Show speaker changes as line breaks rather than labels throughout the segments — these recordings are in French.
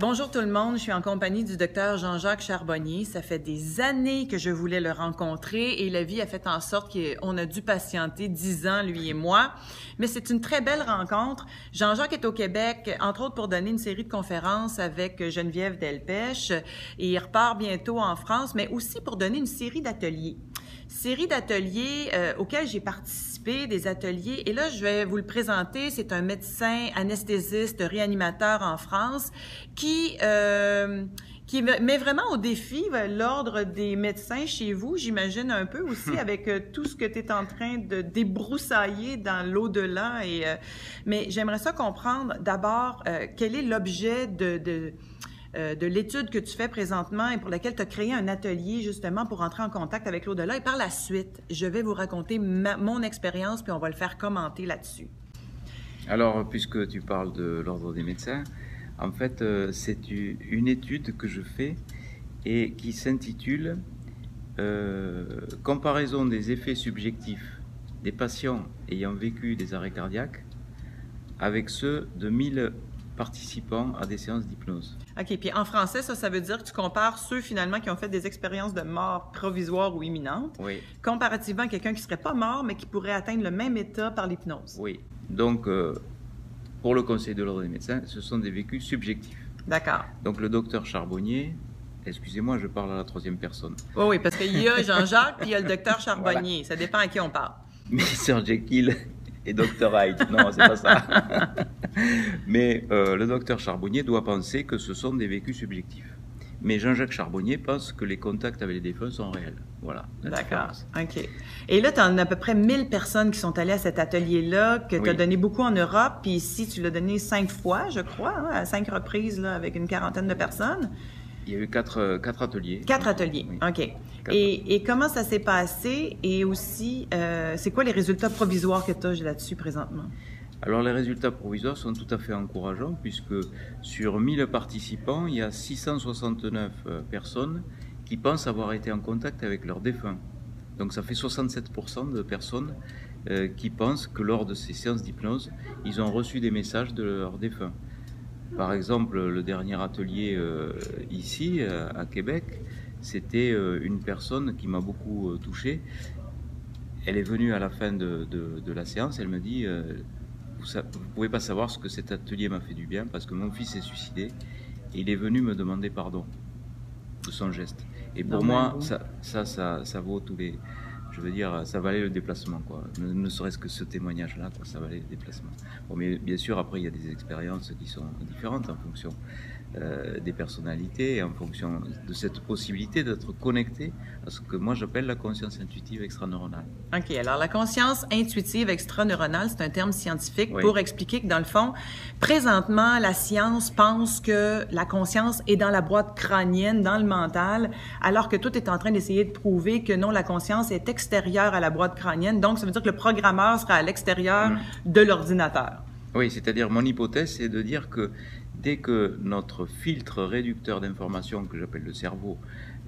Bonjour tout le monde, je suis en compagnie du docteur Jean-Jacques Charbonnier. Ça fait des années que je voulais le rencontrer et la vie a fait en sorte qu'on a dû patienter dix ans, lui et moi. Mais c'est une très belle rencontre. Jean-Jacques est au Québec, entre autres pour donner une série de conférences avec Geneviève Delpech et il repart bientôt en France, mais aussi pour donner une série d'ateliers série d'ateliers euh, auxquels j'ai participé, des ateliers. Et là, je vais vous le présenter. C'est un médecin anesthésiste, réanimateur en France qui... Euh, qui met vraiment au défi euh, l'ordre des médecins chez vous, j'imagine un peu aussi avec tout ce que tu es en train de débroussailler dans l'au-delà. Et, mais j'aimerais ça comprendre d'abord quel est l'objet de, de euh, de l'étude que tu fais présentement et pour laquelle tu as créé un atelier justement pour entrer en contact avec l'au-delà. Et par la suite, je vais vous raconter mon expérience puis on va le faire commenter là-dessus.
Alors, puisque tu parles de l'ordre des médecins, en fait, euh, c'est une étude que je fais et qui s'intitule euh, Comparaison des effets subjectifs des patients ayant vécu des arrêts cardiaques avec ceux de 1000 participants à des séances d'hypnose.
OK. Puis en français, ça, ça veut dire que tu compares ceux finalement qui ont fait des expériences de mort provisoire ou imminente,
oui.
comparativement à quelqu'un qui serait pas mort, mais qui pourrait atteindre le même état par l'hypnose.
Oui. Donc, euh, pour le Conseil de l'ordre des médecins, ce sont des vécus subjectifs.
D'accord.
Donc, le docteur Charbonnier, excusez-moi, je parle à la troisième personne.
Oui, oui, parce qu'il y a Jean-Jacques puis il y a le docteur Charbonnier. Ça dépend à qui on parle.
Mr. Jekyll et Dr. Hyde. Non, c'est pas ça. Mais euh, le docteur Charbonnier doit penser que ce sont des vécus subjectifs. Mais Jean-Jacques Charbonnier pense que les contacts avec les défunts sont réels. Voilà.
D'accord. OK. Et là, tu en as à peu près 1000 personnes qui sont allées à cet atelier-là, que tu as donné beaucoup en Europe. Puis ici, tu l'as donné cinq fois, je crois, hein, à cinq reprises, là, avec une quarantaine de personnes.
Il y a eu quatre, euh, quatre ateliers.
Quatre ateliers, OK. Et, et, comment ça s'est passé? Et aussi, euh, c'est quoi les résultats provisoires que tu as là-dessus présentement?
Alors les résultats provisoires sont tout à fait encourageants puisque sur 1000 participants, il y a 669 euh, personnes qui pensent avoir été en contact avec leurs défunts. Donc ça fait 67% de personnes euh, qui pensent que lors de ces séances d'hypnose, ils ont reçu des messages de leurs défunts. Par exemple, le dernier atelier euh, ici, à Québec, c'était une personne qui m'a beaucoup touché. Elle est venue à la fin de, de la séance, elle me dit vous ne pouvez pas savoir ce que cet atelier m'a fait du bien parce que mon fils est suicidé et il est venu me demander pardon de son geste. Et pour moi, ça, ça, ça, vaut tous les. Je veux dire, ça valait le déplacement, quoi. Ne, serait-ce que ce témoignage-là, ça valait le déplacement. Bon, mais bien sûr, après, il y a des expériences qui sont différentes en fonction euh, des personnalités en fonction de cette possibilité d'être connecté à ce que moi j'appelle la conscience intuitive extraneuronale.
OK. Alors, la conscience intuitive extraneuronale, c'est un terme scientifique pour expliquer que, dans le fond, présentement, la science pense que la conscience est dans la boîte crânienne, dans le mental, alors que tout est en train d'essayer de prouver que non, la conscience est extérieure à la boîte crânienne. Donc, ça veut dire que le programmeur sera à l'extérieur mm. de l'ordinateur.
Oui, c'est-à-dire mon hypothèse, c'est de dire que Dès que notre filtre réducteur d'informations, que j'appelle le cerveau,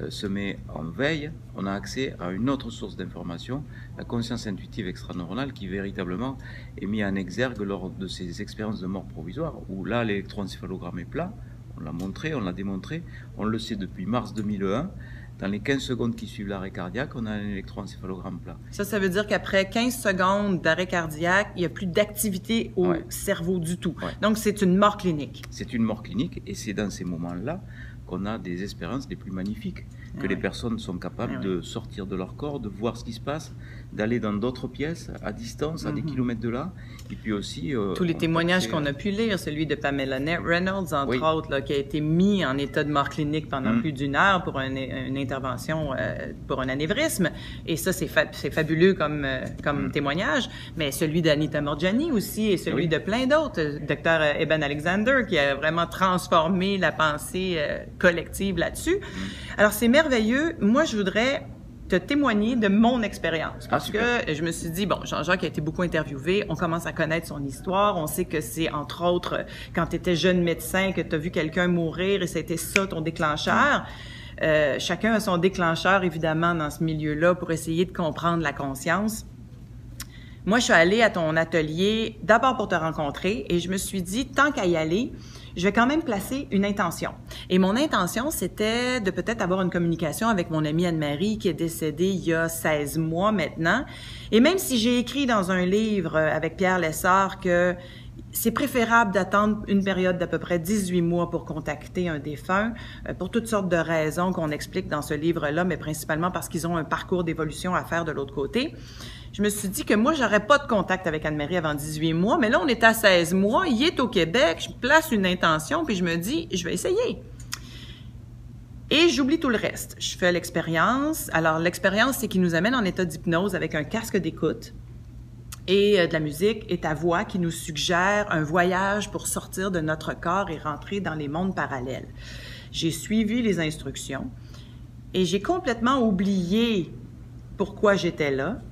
euh, se met en veille, on a accès à une autre source d'information, la conscience intuitive extraneuronale, qui véritablement est mise en exergue lors de ces expériences de mort provisoire, où là l'électroencéphalogramme est plat, on l'a montré, on l'a démontré, on le sait depuis mars 2001, dans les 15 secondes qui suivent l'arrêt cardiaque, on a un électroencéphalogramme plat.
Ça, ça veut dire qu'après 15 secondes d'arrêt cardiaque, il n'y a plus d'activité au cerveau du tout. Donc, c'est une mort clinique.
C'est une mort clinique et c'est dans ces moments-là qu'on a des espérances les plus magnifiques, que les personnes sont capables de sortir de leur corps, de voir ce qui se passe, d'aller dans d'autres pièces, à distance, à des mhm. kilomètres de là, et puis aussi...
Euh, Tous les témoignages qu'on a pu lire, celui de Pamela Reynolds, entre autres, qui a été mis en état de mort clinique pendant mhm. plus d'une heure pour une intervention euh, pour un anévrisme, et ça, c'est fabuleux comme, euh, comme mhm. témoignage, mais celui d'Anita Morgiani aussi, et celui de plein d'autres, docteur Eben Alexander, qui a vraiment transformé la pensée collective là-dessus. Alors, c'est merveilleux. Moi, je voudrais te témoigner de mon expérience. Ah, parce que je me suis dit, bon, Jean-Jacques a été beaucoup interviewé, on commence à connaître son histoire, on sait que c'est, entre autres, quand tu étais jeune médecin, que tu as vu quelqu'un mourir et c'était ça ton déclencheur. Euh, chacun a son déclencheur, évidemment, dans ce milieu-là pour essayer de comprendre la conscience. Moi, je suis allée à ton atelier d'abord pour te rencontrer et je me suis dit, tant qu'à y aller, je vais quand même placer une intention. Et mon intention, c'était de peut-être avoir une communication avec mon amie Anne-Marie qui est décédée il y a 16 mois maintenant. Et même si j'ai écrit dans un livre avec Pierre Lessard que c'est préférable d'attendre une période d'à peu près 18 mois pour contacter un défunt, euh, pour toutes sortes de raisons qu'on explique dans ce livre-là, mais principalement parce qu'ils ont un parcours d'évolution à faire de l'autre côté. Je me suis dit que moi, j'aurais pas de contact avec Anne-Marie avant 18 mois, mais là, on est à 16 mois, il est au Québec, je place une intention, puis je me dis, je vais essayer. Et j'oublie tout le reste. Je fais l'expérience. Alors, l'expérience, c'est qui nous amène en état d'hypnose avec un casque d'écoute et euh, de la musique et ta voix qui nous suggère un voyage pour sortir de notre corps et rentrer dans les mondes parallèles. J'ai suivi les instructions et j'ai complètement oublié pourquoi j'étais là.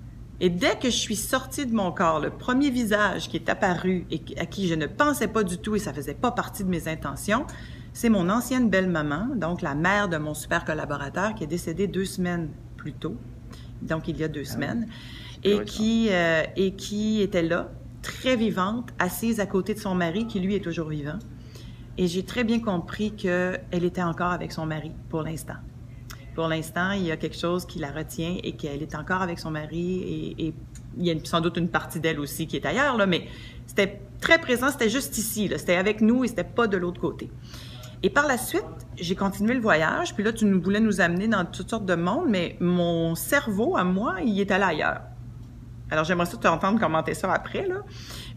Et dès que je suis sortie de mon corps, le premier visage qui est apparu et à qui je ne pensais pas du tout et ça faisait pas partie de mes intentions, c'est mon ancienne belle-maman, donc la mère de mon super collaborateur qui est décédée deux semaines plus tôt, donc il y a deux ah semaines et qui, euh, et qui était là, très vivante, assise à côté de son mari, qui lui est toujours vivant. Et j'ai très bien compris qu'elle était encore avec son mari pour l'instant. Pour l'instant, il y a quelque chose qui la retient et qu'elle est encore avec son mari et, il y a sans doute une partie d'elle aussi qui est ailleurs, mais c'était très présent, c'était juste ici, c'était avec nous et c'était pas de l'autre côté. Et par la suite, j'ai continué le voyage, puis là, tu nous voulais nous amener dans toutes sortes de mondes, mais mon cerveau, à moi, il est allé ailleurs. Alors, j'aimerais ça t'entendre commenter ça après.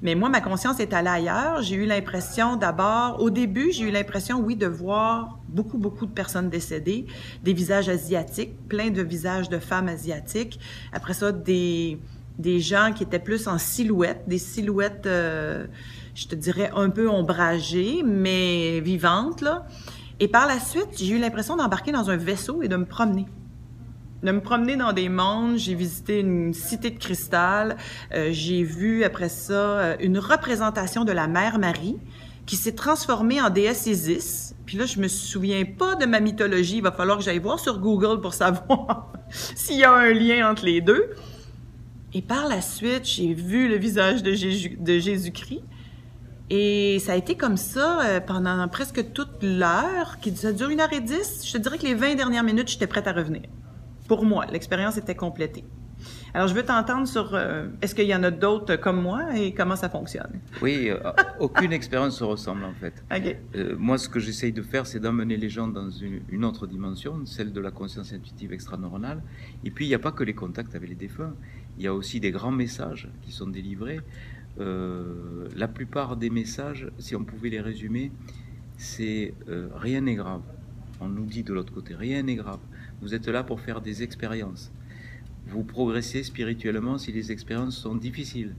Mais moi, ma conscience est allée ailleurs. J'ai eu l'impression, d'abord, au début, j'ai eu l'impression, oui, de voir beaucoup, beaucoup de personnes décédées, des visages asiatiques, plein de visages de femmes asiatiques. Après ça, des, des gens qui étaient plus en silhouette, des silhouettes, euh, je te dirais, un peu ombragées, mais vivantes, là. Et par la suite, j'ai eu l'impression d'embarquer dans un vaisseau et de me promener de me promener dans des mondes. J'ai visité une cité de cristal. Euh, j'ai vu après ça euh, une représentation de la mère Marie qui s'est transformée en déesse Isis. Puis là, je me souviens pas de ma mythologie. Il va falloir que j'aille voir sur Google pour savoir s'il y a un lien entre les deux. Et par la suite, j'ai vu le visage de, Jésus-Christ. Et ça a été comme ça euh, pendant presque toute l'heure, qui ça dure une heure et dix. Je te dirais que les 20 dernières minutes, j'étais prête à revenir pour moi, l'expérience était complétée. Alors, je veux t'entendre sur euh, est-ce qu'il y en a d'autres comme moi et comment ça fonctionne?
Oui, euh, aucune expérience se ressemble en fait. Euh, moi, ce que j'essaye de faire, c'est d'emmener les gens dans une, autre dimension, celle de la conscience intuitive extraneuronale. Et puis, il n'y a pas que les contacts avec les défunts, il y a aussi des grands messages qui sont délivrés. la plupart des messages, si on pouvait les résumer, c'est rien n'est grave. On nous dit de l'autre côté, rien n'est grave. Vous êtes là pour faire des expériences. Vous progressez spirituellement si les expériences sont difficiles.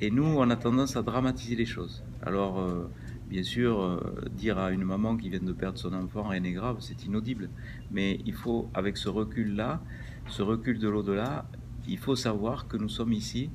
Et nous, on a tendance à dramatiser les choses. Alors, euh, bien sûr, euh, dire à une maman qui vient de perdre son enfant, rien n'est grave, c'est inaudible. Mais il faut, avec ce recul-là, ce recul de l'au-delà, il faut savoir que nous sommes ici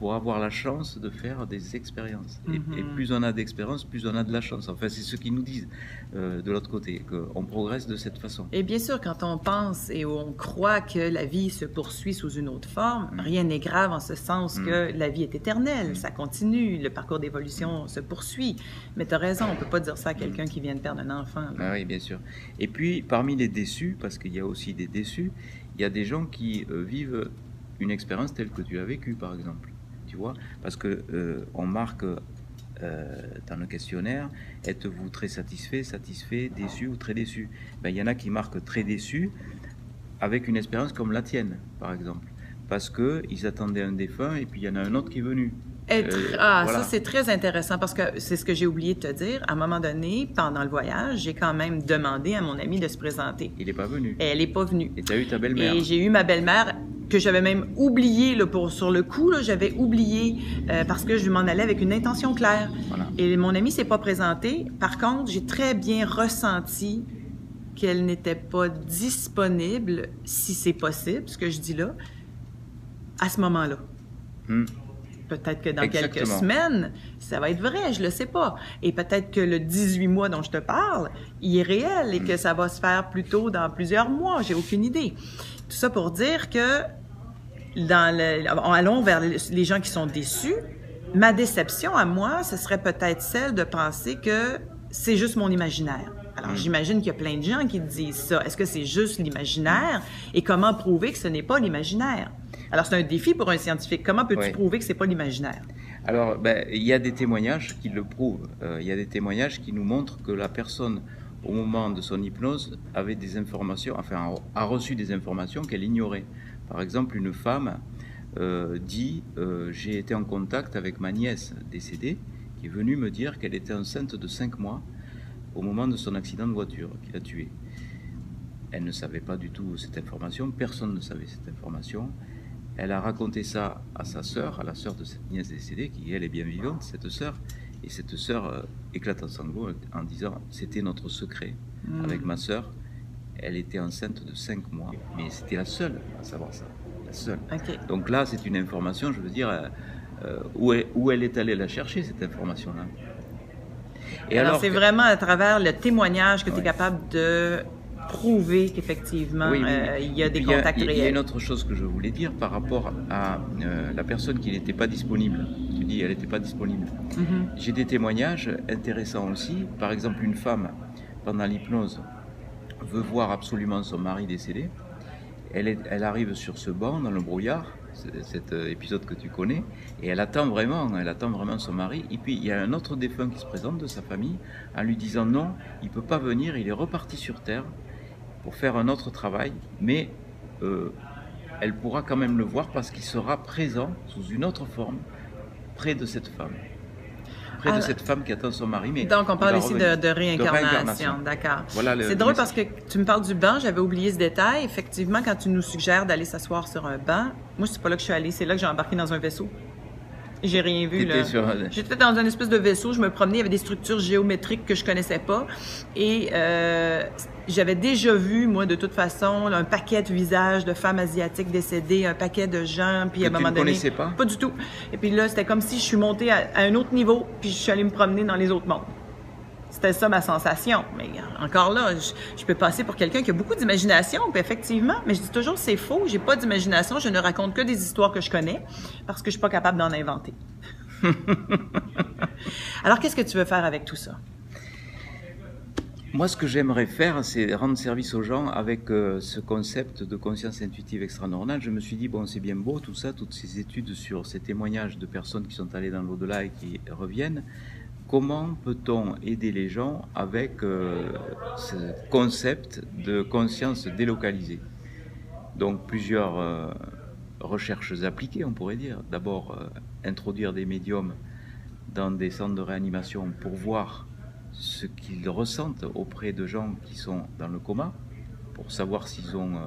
pour avoir la chance de faire des expériences. et, mhm. plus on a d'expériences, plus on a de la chance. Enfin, c'est ce qu'ils nous disent euh, de l'autre côté, qu'on progresse de cette façon.
Et bien sûr, quand on pense et on croit que la vie se poursuit sous une autre forme, mm. rien n'est grave en ce sens mm. que la vie est éternelle, mm. ça continue, le parcours d'évolution se poursuit. Mais tu as raison, on peut pas dire ça à quelqu'un qui vient de perdre un enfant.
Ah oui, bien sûr. Et puis, parmi les déçus, parce qu'il y a aussi des déçus, il y a des gens qui euh, vivent une expérience telle que tu as vécue, par exemple tu vois, parce que euh, on marque euh, dans le questionnaire, êtes-vous très satisfait, satisfait, déçu ou très déçu? Ben, Il y en a qui marquent très déçu avec une expérience comme la tienne, par exemple, parce qu'ils attendaient un défunt et puis il y en a un autre qui est venu.
Être, euh, ah, ça c'est très intéressant parce que c'est ce que j'ai oublié de te dire. À un moment donné, pendant le voyage, j'ai quand même demandé à mon ami de se présenter.
Il n'est pas venu.
elle n'est pas venue.
Et tu as eu ta belle-mère.
Et j'ai eu ma belle-mère que j'avais même oublié là, pour, sur le coup, j'avais oublié euh, parce que je m'en allais avec une intention claire. Et mon ami s'est pas présenté. Par contre, j'ai très bien ressenti qu'elle n'était pas disponible, si c'est possible, ce que je dis là, à ce moment-là. Hmm. Peut-être que dans quelques semaines, ça va être vrai, je le sais pas. Et peut-être que le 18 mois dont je te parle, il est réel et que hmm. ça va se faire plutôt dans plusieurs mois, j'ai aucune idée. Tout ça pour dire que dans le, allons vers les gens qui sont déçus. Ma déception à moi, ce serait peut-être celle de penser que c'est juste mon imaginaire. Alors, mm. j'imagine qu'il y a plein de gens qui disent ça. Est-ce que c'est juste l'imaginaire? Et comment prouver que ce n'est pas l'imaginaire? Alors, c'est un défi pour un scientifique. Comment peux-tu prouver que c'est pas l'imaginaire?
Alors, ben, il y a des témoignages qui le prouvent. Euh, il y a des témoignages qui nous montrent que la personne, au moment de son hypnose, avait des informations, enfin, a reçu des informations qu'elle ignorait. Par exemple, une femme euh, dit euh, J'ai été en contact avec ma nièce décédée, qui est venue me dire qu'elle était enceinte de 5 mois au moment de son accident de voiture qui l'a tuée. Elle ne savait pas du tout cette information, personne ne savait cette information. Elle a raconté ça à sa sœur, à la sœur de cette nièce décédée, qui elle est bien vivante, cette sœur, et cette sœur euh, éclate en sanglots en disant c'était notre secret hmm. avec ma sœur. Elle était enceinte de 5 mois, mais c'était la seule à savoir ça. La seule. Donc là, c'est une information, je veux dire, euh, euh, où, où elle est allée la chercher, cette information-là.
Et alors, c'est vraiment à travers le témoignage que tu es capable de prouver qu'effectivement, euh, il y a des contacts réels.
Il y a une autre chose que je voulais dire par rapport à euh, la personne qui n'était pas disponible. Tu dis, elle n'était pas disponible. Mm-hmm. J'ai des témoignages intéressants aussi. Par exemple, une femme, pendant l'hypnose, veut voir absolument son mari décédé. Elle, arrive sur ce banc dans le brouillard cet euh, épisode que tu connais, et elle attend vraiment, elle attend vraiment son mari. Et puis il y a un autre défunt qui se présente de sa famille en lui disant non, il peut pas venir, il est reparti sur terre pour faire un autre travail, mais euh, elle pourra quand même le voir parce qu'il sera présent sous une autre forme près de cette femme près de ah. cette femme qui attend son mari. Mais
Donc, on parle ici de, réincarnation. D'accord. c'est drôle parce que tu me parles du banc, j'avais oublié ce détail. Effectivement, quand tu nous suggères d'aller s'asseoir sur un banc, moi, c'est pas là que je suis allée, c'est là que j'ai embarqué dans un vaisseau. J'ai rien vu. là. J'étais dans un espèce de vaisseau, je me promenais, il y avait des structures géométriques que je connaissais pas. Et euh, j'avais déjà vu, moi, de toute façon, un paquet de visages de femmes asiatiques décédées, un paquet de gens, puis
à un moment tu ne connaissais pas?
Pas du tout. Et puis là, c'était comme si je suis montée à, un autre niveau, puis je suis allée me promener dans les autres mondes. C'était ça ma sensation. Mais encore là, je, peux passer pour quelqu'un qui a beaucoup d'imagination, puis effectivement, mais je dis toujours c'est faux, j'ai pas d'imagination, je ne raconte que des histoires que je connais parce que je suis pas capable d'en inventer. Alors qu'est-ce que tu veux faire avec tout ça?
Moi, ce que j'aimerais faire, c'est rendre service aux gens avec euh, ce concept de conscience intuitive extra-normale. Je me suis dit, bon, c'est bien beau tout ça, toutes ces études sur ces témoignages de personnes qui sont allées dans l'au-delà et qui reviennent. Comment peut-on aider les gens avec euh, ce concept de conscience délocalisée? Donc, plusieurs euh, recherches appliquées, on pourrait dire. D'abord, introduire des médiums dans des centres de réanimation pour voir ce qu'ils ressentent auprès de gens qui sont dans le coma, pour savoir s'ils ont euh,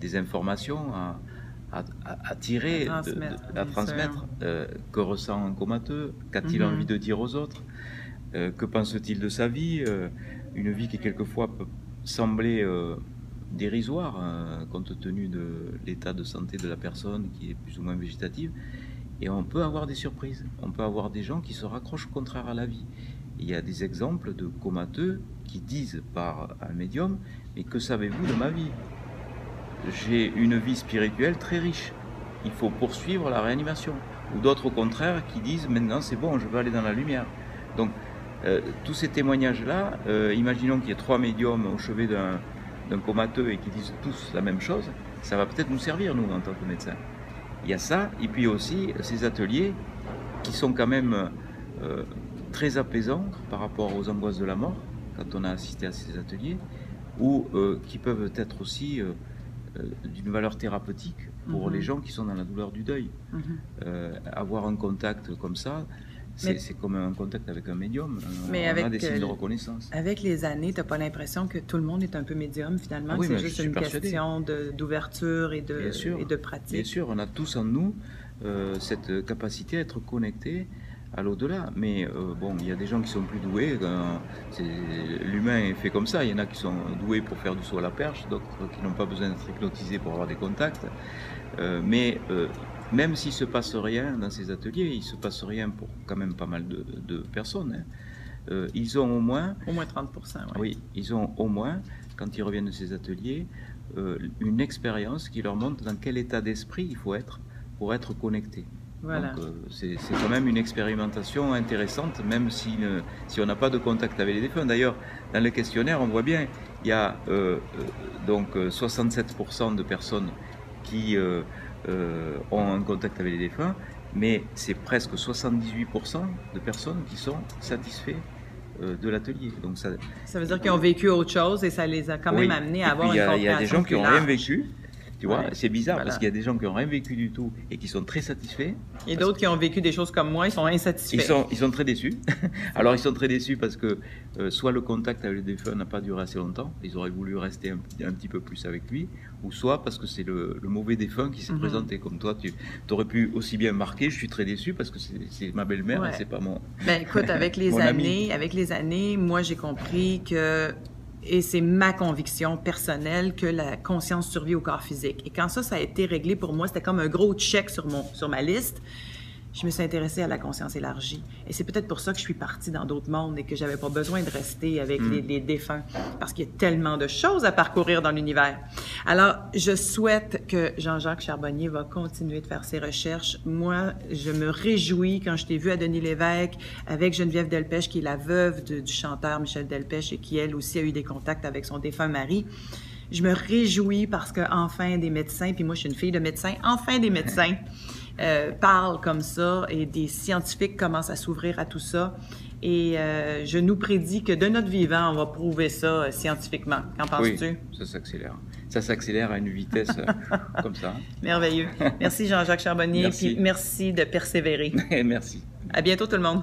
des informations tirer, à transmettre, euh, que ressent un comateux, qu'a-t-il mhm. envie de dire aux autres, euh, que pense-t-il de sa vie, une vie qui quelquefois peut sembler dérisoire compte tenu de l'état de santé de la personne qui est plus ou moins végétative. Et on peut avoir des surprises, on peut avoir des gens qui se raccrochent au contraire à la vie. Il y a des exemples de comateux qui disent par un médium Mais que savez-vous de ma vie? J'ai une vie spirituelle très riche. Il faut poursuivre la réanimation. Ou d'autres au contraire qui disent Maintenant c'est bon, je veux aller dans la lumière. Donc euh, tous ces témoignages-là, euh, imaginons qu'il y ait trois médiums au chevet d'un comateux et qui disent tous la même chose, ça va peut-être nous servir, nous, en tant que médecins. Il y a ça, et puis aussi ces ateliers qui sont quand même euh, très apaisant par rapport aux angoisses de la mort, quand on a assisté à ces ateliers, ou qui peuvent être aussi d'une valeur thérapeutique pour mhm. les gens qui sont dans la douleur du deuil. Mhm. avoir un contact comme ça, c'est comme un contact avec un médium. Mais on avec, a des signes de reconnaissance.
Avec les années, tu n'as pas l'impression que tout le monde est un peu médium finalement? Ah c'est juste une question d'ouverture et, de, et de pratique.
Bien sûr, on a tous en nous cette capacité à être connecté à l'au-delà. Mais euh, bon, il y a des gens qui sont plus doués. L'humain est fait comme ça. Il y en a qui sont doués pour faire du saut à la perche, d'autres qui n'ont pas besoin d'être hypnotisés pour avoir des contacts. Euh, mais euh, même s'il se passe rien dans ces ateliers, il se passe rien pour quand même pas mal de, personnes. Hein. ils ont au moins...
Au moins 30%.
Oui, ils ont au moins, quand ils reviennent de ces ateliers, euh, une expérience qui leur montre dans quel état d'esprit il faut être pour être connecté.
Voilà.
Euh, c'est quand même une expérimentation intéressante, même si, ne- si on n'a pas de contact avec les défunts. D'ailleurs, dans le questionnaire, on voit bien, il y a euh, euh, donc euh, 67% de personnes qui euh, euh, ont un contact avec les défunts, mais c'est presque 78% de personnes qui sont satisfaits euh, de l'atelier. Donc ça,
Ça veut dire qu'ils ont vécu autre chose et ça les a quand même amenés à avoir
puis, il y a-
une
Il y a des gens qui n'ont rien vécu. Tu vois,
Ouais.
c'est bizarre
Voilà.
parce qu'il y a des gens qui n'ont rien vécu du tout et qui sont très satisfaits.
Et d'autres qui ont vécu des choses comme moi, ils sont insatisfaits.
Ils sont, ils sont très déçus. Alors ils sont très déçus parce que euh, soit le contact avec le défunt n'a pas duré assez longtemps, ils auraient voulu rester un, petit- un petit peu plus avec lui, ou soit parce que c'est le, le mauvais défunt qui s'est
Mhm.
présenté. Comme toi, tu aurais pu aussi bien marquer, je suis très déçu parce que c'est ma belle-mère
Ouais.
et c'est pas mon...
Ben, écoute, avec les
ami.
années, avec les années, moi j'ai compris que et c'est ma conviction personnelle que la conscience survit au corps physique. Et quand ça, ça a été réglé pour moi, c'était comme un gros check sur mon sur ma liste. Je me suis intéressée à la conscience élargie. Et c'est peut-être pour ça que je suis partie dans d'autres mondes et que j'avais pas besoin de rester avec
Mm.
les, les défunts. Parce qu'il y a tellement de choses à parcourir dans l'univers. Alors, je souhaite que Jean-Jacques Charbonnier va continuer de faire ses recherches. Moi, je me réjouis quand je t'ai vu à Denis Lévesque avec Geneviève Delpech, qui est la veuve de- du chanteur Michel Delpech et qui, elle aussi, a eu des contacts avec son défunt mari. Je me réjouis parce que enfin des médecins, puis moi je suis une fille de médecin, enfin des médecins euh, parlent comme ça et des scientifiques commencent à s'ouvrir à tout ça. Et euh, je nous prédis que de notre vivant, on va prouver ça euh, scientifiquement. Qu'en
Oui,
penses-tu?
ça s'accélère. Ça s'accélère à une vitesse euh, comme ça.
Merveilleux. Merci Jean-Jacques Charbonnier,
Merci.
puis merci de persévérer.
Merci.
À bientôt tout le monde.